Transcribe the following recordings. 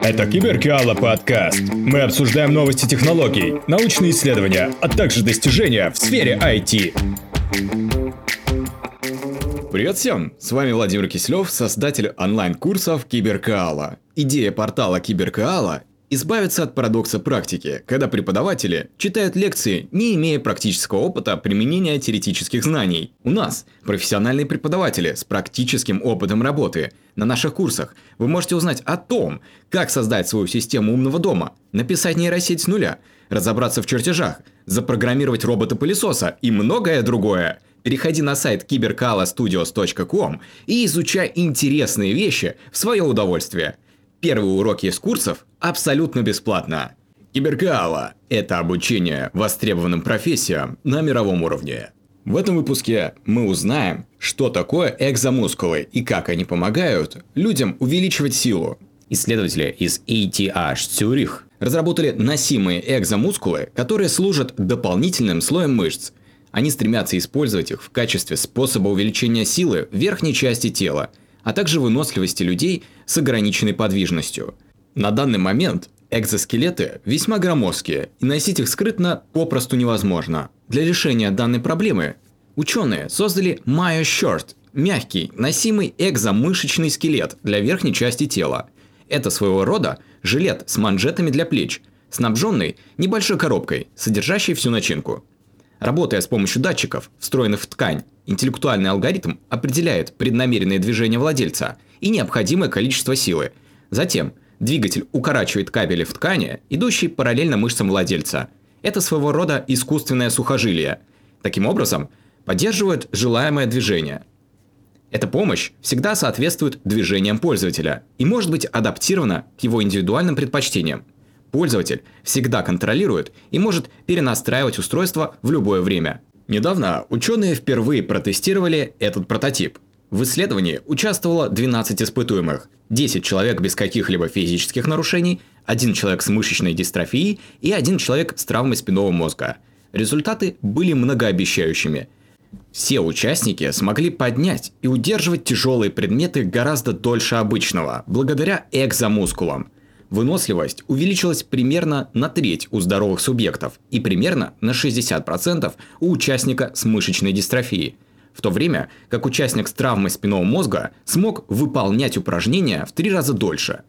Это Киберкиала подкаст. Мы обсуждаем новости технологий, научные исследования, а также достижения в сфере IT. Привет всем! С вами Владимир Киселев, создатель онлайн-курсов Киберкаала. Идея портала Киберкаала Избавиться от парадокса практики, когда преподаватели читают лекции, не имея практического опыта применения теоретических знаний. У нас профессиональные преподаватели с практическим опытом работы. На наших курсах вы можете узнать о том, как создать свою систему умного дома, написать нейросеть с нуля, разобраться в чертежах, запрограммировать робота-пылесоса и многое другое. Переходи на сайт cyberkalastudios.com и изучай интересные вещи в свое удовольствие – Первые уроки из курсов абсолютно бесплатно. Киберкаала – это обучение востребованным профессиям на мировом уровне. В этом выпуске мы узнаем, что такое экзомускулы и как они помогают людям увеличивать силу. Исследователи из ETH Цюрих разработали носимые экзомускулы, которые служат дополнительным слоем мышц. Они стремятся использовать их в качестве способа увеличения силы в верхней части тела – а также выносливости людей с ограниченной подвижностью. На данный момент экзоскелеты весьма громоздкие, и носить их скрытно попросту невозможно. Для решения данной проблемы ученые создали Myo Short – мягкий, носимый экзомышечный скелет для верхней части тела. Это своего рода жилет с манжетами для плеч, снабженный небольшой коробкой, содержащей всю начинку. Работая с помощью датчиков, встроенных в ткань, интеллектуальный алгоритм определяет преднамеренные движения владельца и необходимое количество силы. Затем двигатель укорачивает кабели в ткани, идущие параллельно мышцам владельца. Это своего рода искусственное сухожилие. Таким образом, поддерживает желаемое движение. Эта помощь всегда соответствует движениям пользователя и может быть адаптирована к его индивидуальным предпочтениям. Пользователь всегда контролирует и может перенастраивать устройство в любое время. Недавно ученые впервые протестировали этот прототип. В исследовании участвовало 12 испытуемых, 10 человек без каких-либо физических нарушений, один человек с мышечной дистрофией и один человек с травмой спинного мозга. Результаты были многообещающими. Все участники смогли поднять и удерживать тяжелые предметы гораздо дольше обычного, благодаря экзомускулам – выносливость увеличилась примерно на треть у здоровых субъектов и примерно на 60% у участника с мышечной дистрофией, в то время как участник с травмой спинного мозга смог выполнять упражнения в три раза дольше.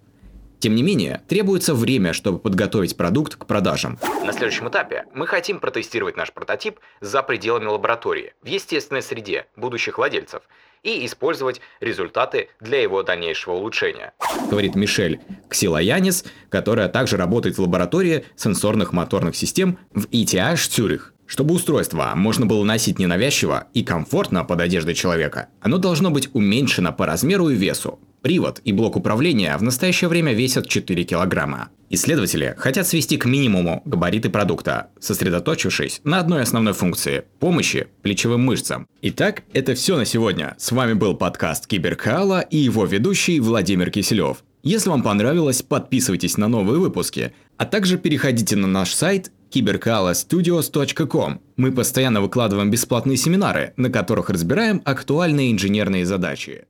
Тем не менее, требуется время, чтобы подготовить продукт к продажам. На следующем этапе мы хотим протестировать наш прототип за пределами лаборатории, в естественной среде будущих владельцев – и использовать результаты для его дальнейшего улучшения. Говорит Мишель Ксилоянис, которая также работает в лаборатории сенсорных моторных систем в ETH Цюрих. Чтобы устройство можно было носить ненавязчиво и комфортно под одеждой человека, оно должно быть уменьшено по размеру и весу. Привод и блок управления в настоящее время весят 4 килограмма. Исследователи хотят свести к минимуму габариты продукта, сосредоточившись на одной основной функции – помощи плечевым мышцам. Итак, это все на сегодня. С вами был подкаст Киберкаала и его ведущий Владимир Киселев. Если вам понравилось, подписывайтесь на новые выпуски, а также переходите на наш сайт cyberkalastudios.com. Мы постоянно выкладываем бесплатные семинары, на которых разбираем актуальные инженерные задачи.